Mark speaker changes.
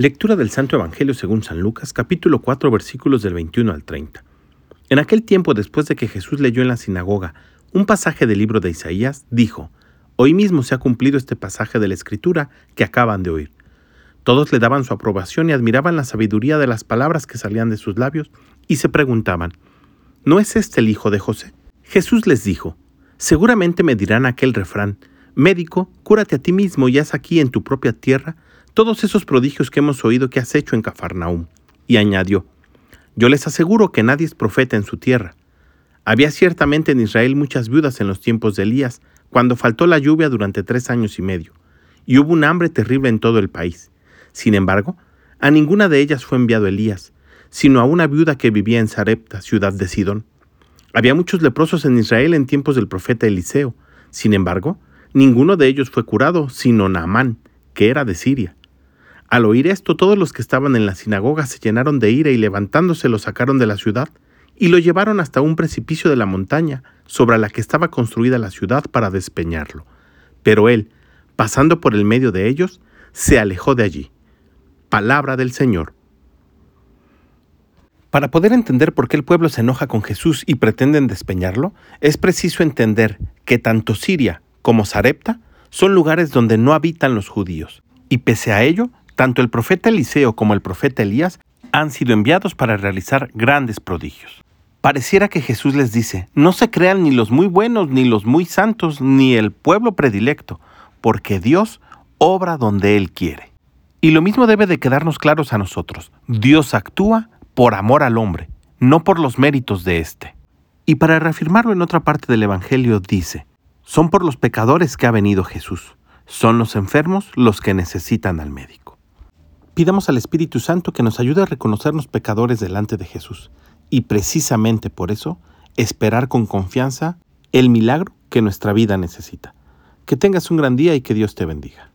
Speaker 1: Lectura del Santo Evangelio según San Lucas, capítulo 4, versículos del 21 al 30. En aquel tiempo, después de que Jesús leyó en la sinagoga un pasaje del libro de Isaías, dijo, Hoy mismo se ha cumplido este pasaje de la Escritura que acaban de oír. Todos le daban su aprobación y admiraban la sabiduría de las palabras que salían de sus labios y se preguntaban, ¿no es este el hijo de José? Jesús les dijo, Seguramente me dirán aquel refrán, Médico, cúrate a ti mismo y haz aquí en tu propia tierra todos esos prodigios que hemos oído que has hecho en Cafarnaúm. Y añadió, Yo les aseguro que nadie es profeta en su tierra. Había ciertamente en Israel muchas viudas en los tiempos de Elías, cuando faltó la lluvia durante tres años y medio, y hubo un hambre terrible en todo el país. Sin embargo, a ninguna de ellas fue enviado Elías, sino a una viuda que vivía en Sarepta, ciudad de Sidón. Había muchos leprosos en Israel en tiempos del profeta Eliseo. Sin embargo, ninguno de ellos fue curado, sino Naamán, que era de Siria. Al oír esto, todos los que estaban en la sinagoga se llenaron de ira y levantándose lo sacaron de la ciudad y lo llevaron hasta un precipicio de la montaña sobre la que estaba construida la ciudad para despeñarlo. Pero él, pasando por el medio de ellos, se alejó de allí. Palabra del Señor. Para poder entender por qué el pueblo se enoja con Jesús y pretenden despeñarlo, es preciso entender que tanto Siria como Sarepta son lugares donde no habitan los judíos, y pese a ello, tanto el profeta Eliseo como el profeta Elías han sido enviados para realizar grandes prodigios. Pareciera que Jesús les dice, no se crean ni los muy buenos, ni los muy santos, ni el pueblo predilecto, porque Dios obra donde Él quiere. Y lo mismo debe de quedarnos claros a nosotros. Dios actúa por amor al hombre, no por los méritos de éste. Y para reafirmarlo en otra parte del Evangelio dice, son por los pecadores que ha venido Jesús, son los enfermos los que necesitan al médico. Pidamos al Espíritu Santo que nos ayude a reconocernos pecadores delante de Jesús y precisamente por eso esperar con confianza el milagro que nuestra vida necesita. Que tengas un gran día y que Dios te bendiga.